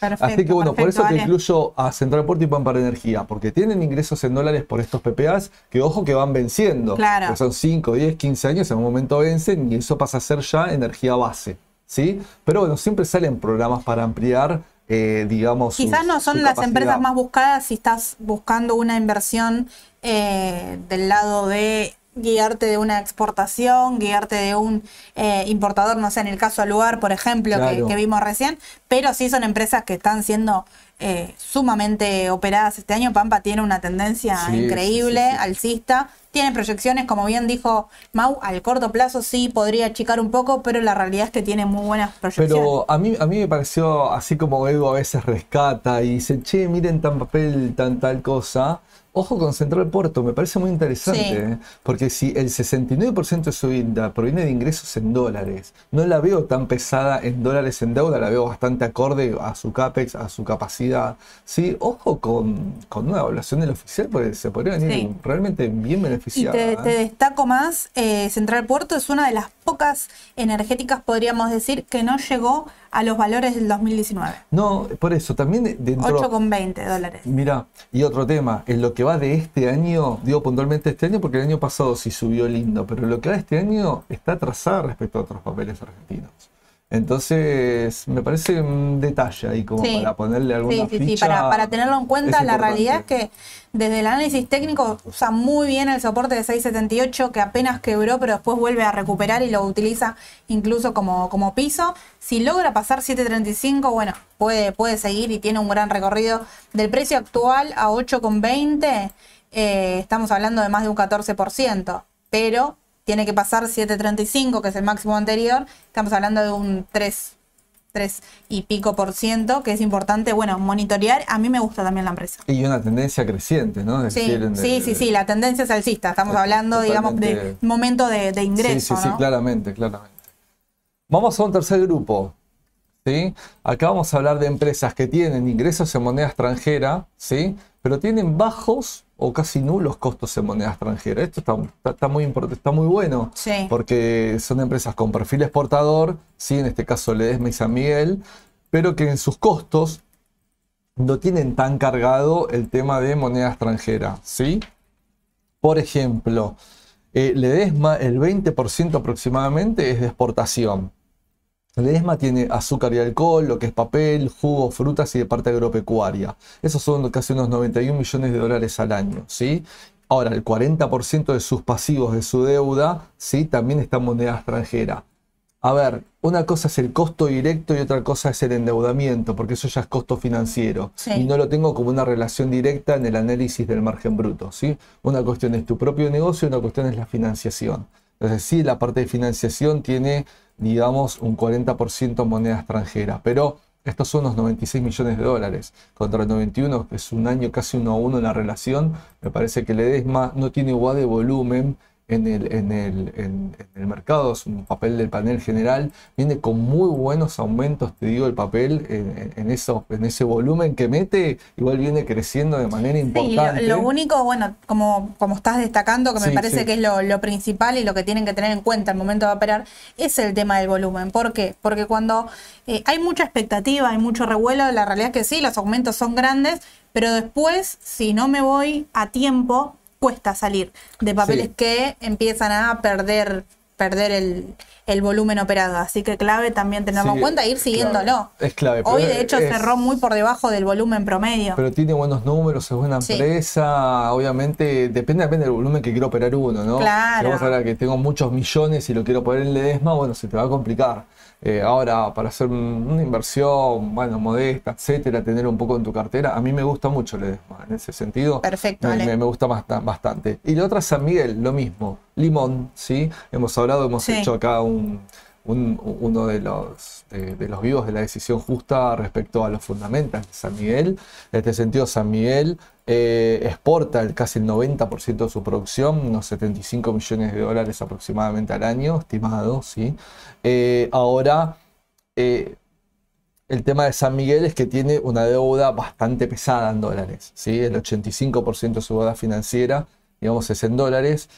S1: Perfecto.
S2: Así que bueno, por eso te incluyo a Central Puerto y Pampa Energía, porque tienen ingresos en dólares por estos PPAs que ojo que van venciendo.
S1: Claro.
S2: Que son 5, 10, 15 años, en un momento vencen y eso pasa a ser ya energía base. ¿sí? Pero bueno, siempre salen programas para ampliar, eh, digamos. su-
S1: Quizás no son las empresas más buscadas si estás buscando una inversión eh, del lado de guiarte de una exportación, guiarte de un eh, importador, no sé, en el caso lugar, por ejemplo, que-
S2: Claro.
S1: que, vimos recién, pero sí son empresas que están siendo eh, sumamente operadas este año. Pampa tiene una tendencia
S2: Sí,
S1: increíble,
S2: sí, sí, sí.
S1: alcista, tiene proyecciones, como bien dijo Mau, al corto plazo sí podría achicar un poco, pero la realidad es que tiene muy buenas proyecciones.
S2: Pero a mí, a mí me pareció, así como Evo a veces rescata y dice, che, miren tan papel, tan tal cosa. Ojo con Central Puerto, me parece muy interesante,
S1: Sí.
S2: ¿eh? porque si el 69% de su vida proviene de ingresos en dólares, no la veo tan pesada en dólares en deuda, la veo bastante acorde a su CAPEX, a su capacidad. Sí, ojo con, con una evaluación del oficial, porque se podría venir
S1: Sí.
S2: realmente bien
S1: Y
S2: beneficiada.
S1: te,
S2: ¿eh?
S1: te destaco más, eh, Central Puerto es una de las pocas energéticas, podríamos decir, que no llegó a los valores del 2019.
S2: No, por eso, también dentro...
S1: 8,20 dólares.
S2: Mira, y otro tema, en lo que va de este año, digo puntualmente este año porque el año pasado sí subió lindo, pero lo que va de este año está atrasada respecto a otros papeles argentinos. Entonces, me parece un detalle ahí como
S1: Sí.
S2: para ponerle alguna
S1: Sí, sí, sí, para, para tenerlo en cuenta, la realidad es que desde el análisis técnico usa muy bien el soporte de 678 que apenas quebró, pero después vuelve a recuperar y lo utiliza incluso como, como piso. Si logra pasar 735, bueno, puede, puede seguir y tiene un gran recorrido. Del precio actual a 8,20, eh, estamos hablando de más de un 14%, pero tiene que pasar 735, que es el máximo anterior, estamos hablando de un 3, 3 y pico por ciento, que es importante, bueno, monitorear. A mí me gusta también la empresa.
S2: Y una tendencia creciente, ¿no? Es
S1: Sí,
S2: decir,
S1: sí, sí, sí, la tendencia es alcista. Estamos hablando, digamos, de momento de, de ingreso,
S2: Sí, sí, sí, claramente, claramente. Vamos a un tercer grupo. ¿sí? Acá vamos a hablar de empresas que tienen ingresos en moneda extranjera, ¿sí? Pero tienen bajos o casi nulos costos en moneda extranjera. Esto está, está- está muy, está muy bueno
S1: Sí.
S2: porque son empresas con perfil exportador, ¿sí? en este caso Ledesma y San Miguel, pero que en sus costos no tienen tan cargado el tema de moneda extranjera. ¿sí? Por ejemplo, eh, Ledesma, el 20% aproximadamente es de exportación. Ledesma tiene azúcar y alcohol, lo que es papel, jugo, frutas y de parte agropecuaria. Esos son casi unos 91 millones de dólares al año, ¿sí? Ahora, el 40% de sus pasivos de su deuda, ¿sí? También está en moneda extranjera. A ver, una cosa es el costo directo y otra cosa es el endeudamiento, porque eso ya es costo financiero.
S1: Sí.
S2: Y no lo tengo como una relación directa en el análisis del margen bruto. ¿sí? Una cuestión es tu propio negocio y una cuestión es la financiación. Entonces, sí, la parte de financiación tiene, digamos, un 40% en moneda extranjera, pero estos son unos 96 millones de dólares contra el 91, que es un año casi uno a uno en la relación. Me parece que Ledesma no tiene igual de volumen en el, en, el, en- en el mercado, es un papel del panel general, viene con muy buenos aumentos, te digo, el papel en, en eso, en ese volumen que mete, igual viene creciendo de manera
S1: Sí, lo,
S2: importante.
S1: lo único, bueno, como, como estás destacando, que me
S2: Sí,
S1: parece
S2: sí.
S1: que es lo, lo principal y lo que tienen que tener en cuenta al momento de operar, es el tema del volumen. ¿Por qué? Porque cuando eh, hay mucha expectativa, hay mucho revuelo, la realidad es que sí, los aumentos son grandes, pero después, si no me voy a tiempo, cuesta salir de papeles
S2: Sí.
S1: que empiezan a perder perder el, el volumen operado. Así que clave también tenerlo
S2: Sí,
S1: en cuenta e ir siguiéndolo.
S2: clave, es clave,
S1: Hoy, de hecho,
S2: es-
S1: cerró muy por debajo del volumen promedio.
S2: Pero tiene buenos números, es buena
S1: Sí.
S2: empresa. Obviamente, depende, depende del volumen que quiero operar uno, ¿no?
S1: Claro.
S2: Si vamos a hablar que tengo muchos millones y lo quiero poner en Ledesma, bueno, se te va a complicar. Eh, ahora, para hacer un- una inversión, bueno, modesta, etcétera, tener un poco en tu cartera, a mí me gusta mucho Ledesma en ese sentido.
S1: Perfecto,
S2: Me, me- me gusta bast- bastante. Y la otra, San Miguel, lo mismo. Limón, ¿sí? Hemos hablado, hemos
S1: Sí.
S2: hecho acá un, un- uno de los, de, los vivos de la decisión justa respecto a los fundamentals de San Miguel. En este sentido, San Miguel eh, exporta casi el 90% de su producción, unos 75 millones de dólares aproximadamente al año, estimado, ¿sí? Eh, ahora, eh, el tema de San Miguel es que tiene una deuda bastante pesada en dólares, ¿sí? El 85% de su deuda financiera, digamos, es en dólares.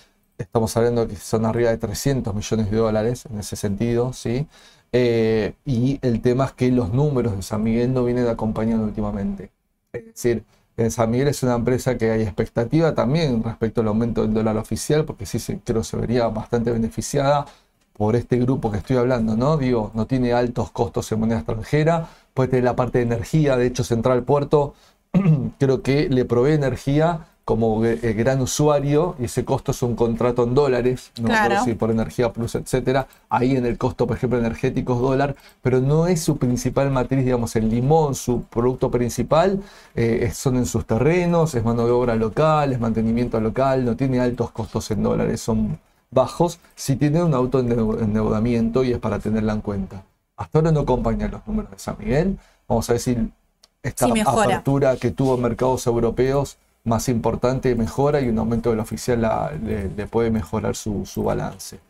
S2: Estamos hablando que son arriba de 300 millones de dólares en ese sentido, ¿sí? Eh, y el tema es que los números de San Miguel no vienen acompañando últimamente. Es decir, en San Miguel es una empresa que hay expectativa también respecto al aumento del dólar oficial, porque sí se, creo se vería bastante beneficiada por este grupo que estoy hablando, ¿no? Digo, no tiene altos costos en moneda extranjera, puede tener la parte de energía, de hecho Central Puerto creo que le provee energía como eh, gran usuario y ese costo es un contrato en dólares, no
S1: Claro.
S2: si por energía plus, etcétera. Ahí en el costo, por ejemplo, energético es dólar, pero no es su principal matriz, digamos, el limón, su producto principal, eh, son en sus terrenos, es mano de obra local, es mantenimiento local, no tiene altos costos en dólares, son bajos, si tiene un autoendeudamiento y es para tenerla en cuenta. Hasta ahora no acompañan los números de San Miguel. Vamos a si esta
S1: Sí,
S2: apertura que tuvo en mercados europeos más importante mejora y un aumento del oficial la- le, le puede mejorar su, su balance.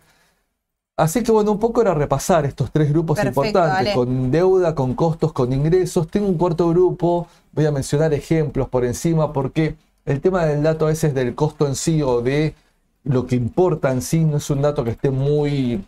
S2: Así que bueno, un poco era repasar estos tres grupos
S1: Perfecto,
S2: importantes,
S1: dale.
S2: con deuda, con costos, con ingresos. Tengo un cuarto grupo, voy a mencionar ejemplos por encima, porque el tema del dato a veces del costo en sí o de lo que importa en sí no es un dato que esté muy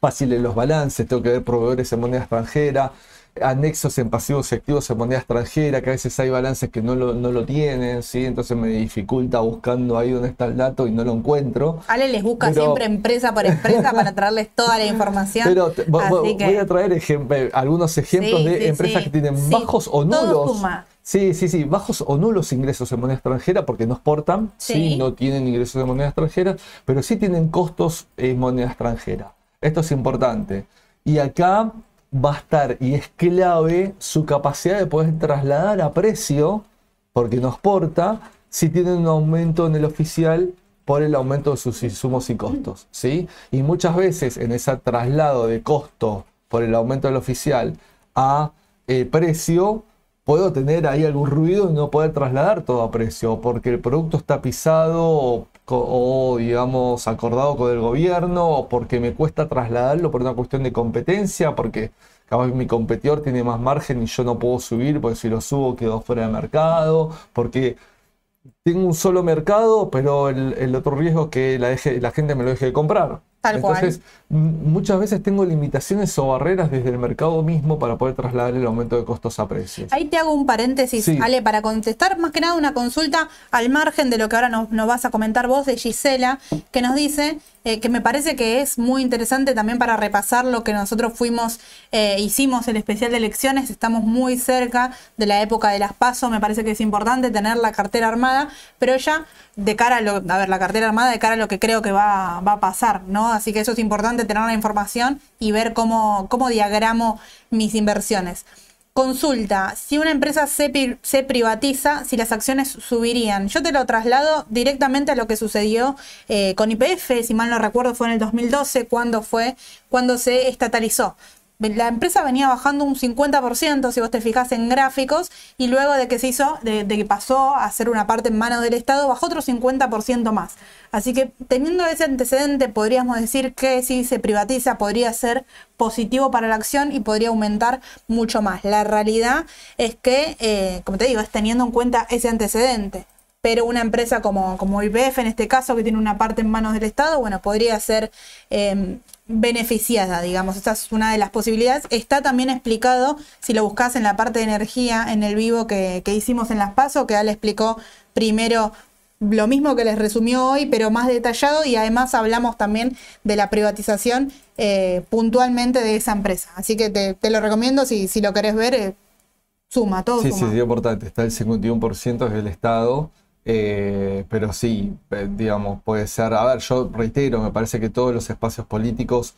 S2: fácil en los balances, tengo que ver proveedores en moneda extranjera, anexos en pasivos y activos en moneda extranjera, que a veces hay balances que no lo, no lo tienen, ¿sí? entonces me dificulta buscando ahí donde está el dato y no lo encuentro.
S1: Ale les busca
S2: Pero-
S1: siempre empresa por empresa para traerles toda la información.
S2: Pero te-
S1: que-
S2: voy a traer ejem- algunos ejemplos
S1: Sí,
S2: de
S1: sí,
S2: empresas que tienen bajos o nulos. Sí, sí, sí, bajos o nulos ingresos en moneda extranjera porque no exportan, sí.
S1: Sí.
S2: no tienen ingresos en moneda extranjera, pero sí tienen costos en moneda extranjera. Esto es importante. Y acá va a estar, y es clave, su capacidad de poder trasladar a precio, porque no exporta, si tienen un aumento en el oficial por el aumento de sus insumos y costos, ¿sí? Y muchas veces en ese traslado de costo por el aumento del oficial a eh, precio, puedo tener ahí algún ruido y no poder trasladar todo a precio, porque el producto está pisado o, digamos, acordado con el gobierno, o porque me cuesta trasladarlo por una cuestión de competencia, porque capaz mi competidor tiene más margen y yo no puedo subir, porque si lo subo quedo fuera de mercado, porque tengo un solo mercado, pero el, el otro riesgo es que la, deje- la gente me lo deje de comprar.
S1: Tal cual.
S2: Entonces, m- muchas veces tengo limitaciones o barreras desde el mercado mismo para poder trasladar el aumento de costos a precios.
S1: Ahí te hago un paréntesis,
S2: Sí.
S1: Ale, para contestar más que nada una consulta al margen de lo que ahora nos, nos vas a comentar vos de Gisela, que nos dice eh, que me parece que es muy interesante también para repasar lo que nosotros fuimos, eh, hicimos el especial de elecciones, estamos muy cerca de la época de las PASO, me parece que es importante tener la cartera armada, pero ella de cara a lo, a ver, la cartera armada de cara a lo que creo que va, va a pasar, ¿no? Así que eso es importante tener la información y ver cómo, cómo diagramo mis inversiones. Consulta, si una empresa se privatiza, si las acciones subirían. Yo te lo traslado directamente a lo que sucedió eh, con IPF, si mal no recuerdo fue en el 2012, cuando fue, cuando se estatalizó. La empresa venía bajando un 50%, si vos te fijás en gráficos, y luego de que se hizo, de, que pasó a ser una parte en manos del Estado, bajó otro 50% más. Así que teniendo ese antecedente, podríamos decir que si se privatiza podría ser positivo para la acción y podría aumentar mucho más. La realidad es que, eh, como te digo, es teniendo en cuenta ese antecedente. Pero una empresa como, como en este caso, que tiene una parte en manos del Estado, bueno, podría ser eh, beneficiada, digamos. Esta es una de las posibilidades. Está también explicado, si lo buscas en la parte de energía, en el vivo que, que hicimos en las PASO, que Ale explicó primero lo mismo que les resumió hoy, pero más detallado, y además hablamos también de la privatización eh, puntualmente de esa empresa. Así que te, te lo recomiendo si, si lo querés ver. eh, suma, todo
S2: Sí, sí,
S1: suma.
S2: sí, importante. Está el 51% del Estado, eh, pero sí, digamos, puede ser. A ver, yo reitero, me parece que todos los espacios políticos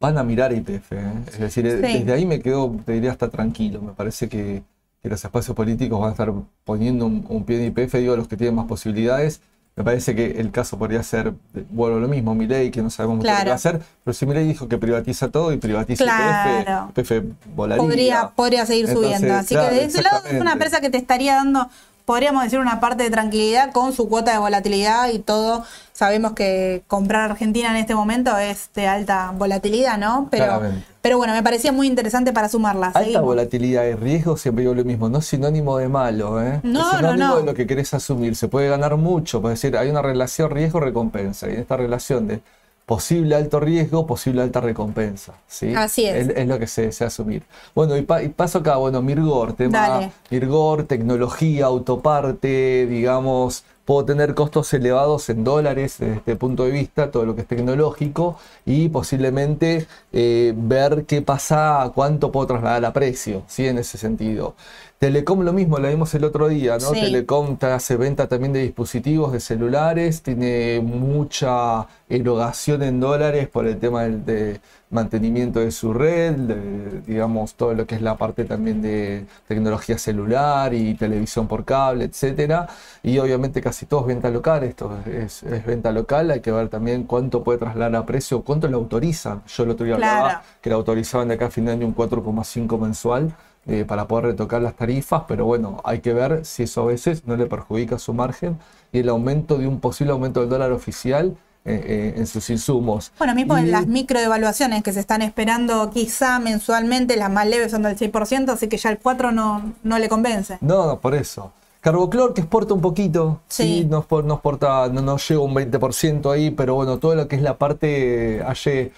S2: van a mirar IPF. ¿eh? Es decir, eh,
S1: Sí.
S2: desde ahí me quedo, te diría, hasta tranquilo. Me parece que, que los espacios políticos van a estar poniendo un, un pie en IPF, digo, los que tienen más posibilidades. Me parece que el caso podría ser, bueno, lo mismo, Milei, que no sabemos mucho qué va a hacer, pero si Milei dijo que privatiza todo y privatiza
S1: Claro.
S2: IPF, volaría.
S1: podría, podría seguir
S2: Entonces,
S1: subiendo. Así
S2: claro,
S1: que de ese lado es una empresa que te estaría dando, podríamos decir, una parte de tranquilidad con su cuota de volatilidad y todo. Sabemos que comprar Argentina en este momento es de alta volatilidad, ¿no? Pero,
S2: Claramente.
S1: pero bueno, me parecía muy interesante para sumarla.
S2: Alta
S1: Seguimos.
S2: volatilidad y riesgo, siempre digo lo mismo, no es sinónimo de malo, ¿eh?
S1: No,
S2: es
S1: no,
S2: sinónimo
S1: no.
S2: de lo que querés asumir. Se puede ganar mucho, puede decir, hay una relación riesgo-recompensa, y en esta relación de posible alto riesgo, posible alta recompensa, ¿sí?
S1: Así es.
S2: Es, lo que se desea asumir. Bueno, y, pa- y paso acá, bueno, Mirgor, tema
S1: Dale.
S2: Mirgor, tecnología, autoparte, digamos, puedo tener costos elevados en dólares desde este punto de vista, todo lo que es tecnológico, y posiblemente eh, ver qué pasa, cuánto puedo trasladar a precio, ¿sí? En ese sentido. Telecom lo mismo, lo vimos el otro día, ¿no?
S1: Sí.
S2: Telecom te hace venta también de dispositivos, de celulares, tiene mucha erogación en dólares por el tema del de mantenimiento de su red, de, digamos, todo lo que es la parte también de tecnología celular y televisión por cable, etcétera. Y obviamente casi todo es venta local, esto es, es venta local, hay que ver también cuánto puede trasladar a precio, cuánto lo autorizan. Yo el otro día
S1: Claro.
S2: hablaba que lo autorizaban de acá a fin de año un 4,5 mensual eh, para poder retocar las tarifas, pero bueno, hay que ver si eso a veces no le perjudica su margen y el aumento de un posible aumento del dólar oficial eh, eh, en sus insumos.
S1: Bueno, mismo
S2: Y-
S1: en las microdevaluaciones que se están esperando quizá mensualmente, las más leves son del 6%, así que ya el 4 no, no le convence.
S2: No, no, por eso. Carboclor que exporta un poquito, sí,
S1: Sí.
S2: no, expor- no exporta, no, no llega un 20% ahí, pero bueno, todo lo que es la parte allí,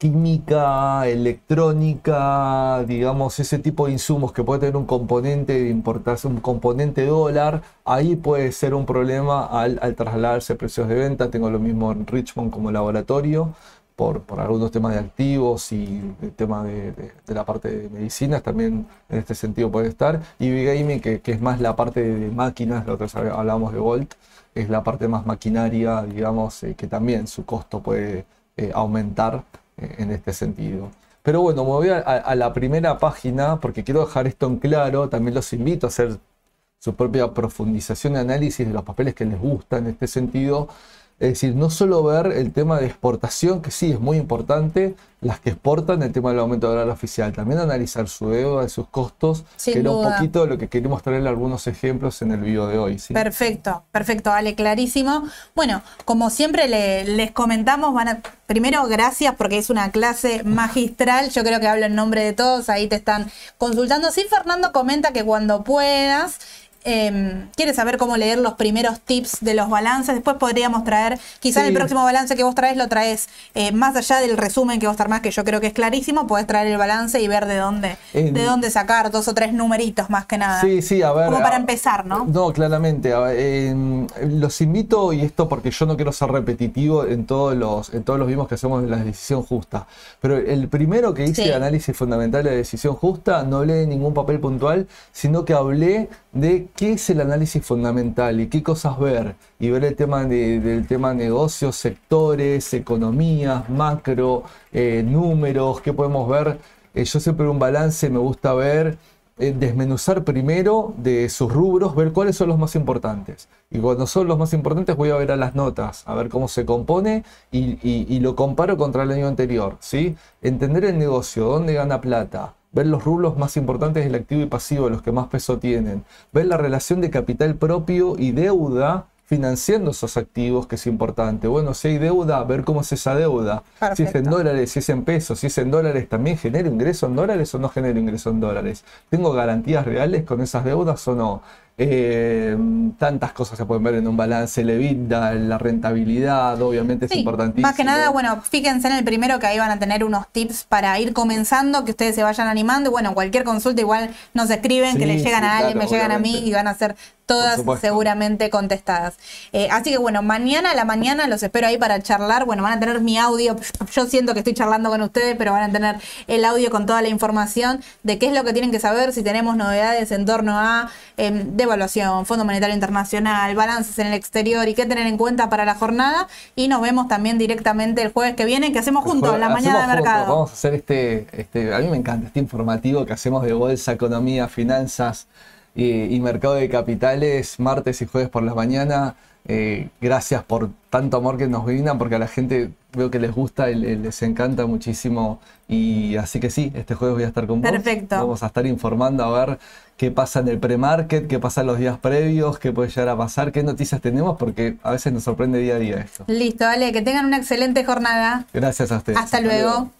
S2: química, electrónica, digamos, ese tipo de insumos que puede tener un componente de importación, un componente dólar, ahí puede ser un problema al, al trasladarse precios de venta. Tengo lo mismo en Richmond como laboratorio. Por, algunos temas de activos y el tema de, la parte de medicinas también en este sentido puede estar. Y Big Gaming, que, es más la parte de máquinas, la otra vez hablábamos de Volt, es la parte más maquinaria, digamos, eh, que también su costo puede eh, aumentar en este sentido. Pero bueno, me voy a, la primera página porque quiero dejar esto en claro. También los invito a hacer su propia profundización y análisis de los papeles que les gusta en este sentido. Es decir, no solo ver el tema de exportación, que sí es muy importante, las que exportan, el tema del aumento del dólar oficial, también analizar su deuda y sus costos,
S1: Sin
S2: que era un poquito lo que queremos traerle algunos ejemplos en el video de hoy. ¿sí?
S1: Perfecto, perfecto, vale, clarísimo. Bueno, como siempre le- les comentamos, van a, primero gracias porque es una clase magistral, yo creo que hablo en nombre de todos, ahí te están consultando. Sí, Fernando comenta que cuando puedas, eh, quieres saber cómo leer los primeros tips de los balances, después podríamos traer, quizá en el próximo balance que vos traes lo traes eh, más allá del resumen que vos más que yo creo que es clarísimo, podés traer el balance y ver de dónde,
S2: En-
S1: de dónde sacar dos o tres numeritos más que nada.
S2: Sí, sí, a ver.
S1: Como para
S2: a-
S1: empezar, ¿no?
S2: No, claramente. a ver, em, los invito, y esto porque yo no quiero ser repetitivo en todos los, en todos los vimos que hacemos de la decisión justa. Pero el primero que hice
S1: Sí.
S2: de análisis fundamental de la decisión justa, no hablé de ningún papel puntual, sino que hablé de qué es el análisis fundamental y qué cosas ver. Y ver el tema de- del tema negocios, sectores, economías, macro, eh, números, qué podemos ver. Eh, yo siempre un balance me gusta ver eh, desmenuzar primero de sus rubros, ver cuáles son los más importantes. Y cuando son los más importantes voy a ver a las notas, a ver cómo se compone y, y- lo comparo contra el año anterior. ¿sí? Entender el negocio, dónde gana plata, ver los rubros más importantes del activo y pasivo, los que más peso tienen, ver la relación de capital propio y deuda financiando esos activos, que es importante. Bueno, si hay deuda, ver cómo es esa deuda. Si es en dólares, si es en pesos, si es en dólares, también genera ingreso en dólares o no genera ingreso en dólares. ¿Tengo garantías reales con esas deudas o no? Eh, tantas cosas se pueden ver en un balance, el EBITDA, la rentabilidad, obviamente es importantísimo.
S1: Más que nada, bueno, fíjense en el primero que ahí van a tener unos tips para ir comenzando, que ustedes se vayan animando. Y bueno, cualquier consulta igual nos escriben, que
S2: Sí,
S1: le llegan
S2: sí,
S1: a alguien,
S2: claro,
S1: me llegan a mí y van a ser todas seguramente contestadas. Eh, así que bueno, mañana a la mañana los espero ahí para charlar. Bueno, van a tener mi audio. Yo siento que estoy charlando con ustedes, pero van a tener el audio con toda la información de qué es lo que tienen que saber, si tenemos novedades en torno a em, devaluación, Fondo Monetario Internacional, balances en el exterior y qué tener en cuenta para la jornada. Y nos vemos también directamente el jueves que viene, que hacemos juntos, la mañana de
S2: juntos,
S1: mercado.
S2: Vamos a hacer este, este, a mí me encanta este informativo que hacemos de bolsa, economía, finanzas y, y mercado de capitales, martes y jueves por la mañana. Eh, gracias por tanto amor que nos brindan, porque a la gente veo que les gusta y le- les encanta muchísimo. Y así que sí, este jueves voy a estar con vos.
S1: Perfecto.
S2: Vamos a estar informando a ver qué pasa en el pre-market, qué pasa en los días previos, qué puede llegar a pasar, qué noticias tenemos, porque a veces nos sorprende día a día esto.
S1: Listo, dale, que tengan una excelente jornada.
S2: Gracias a ustedes.
S1: Hasta luego.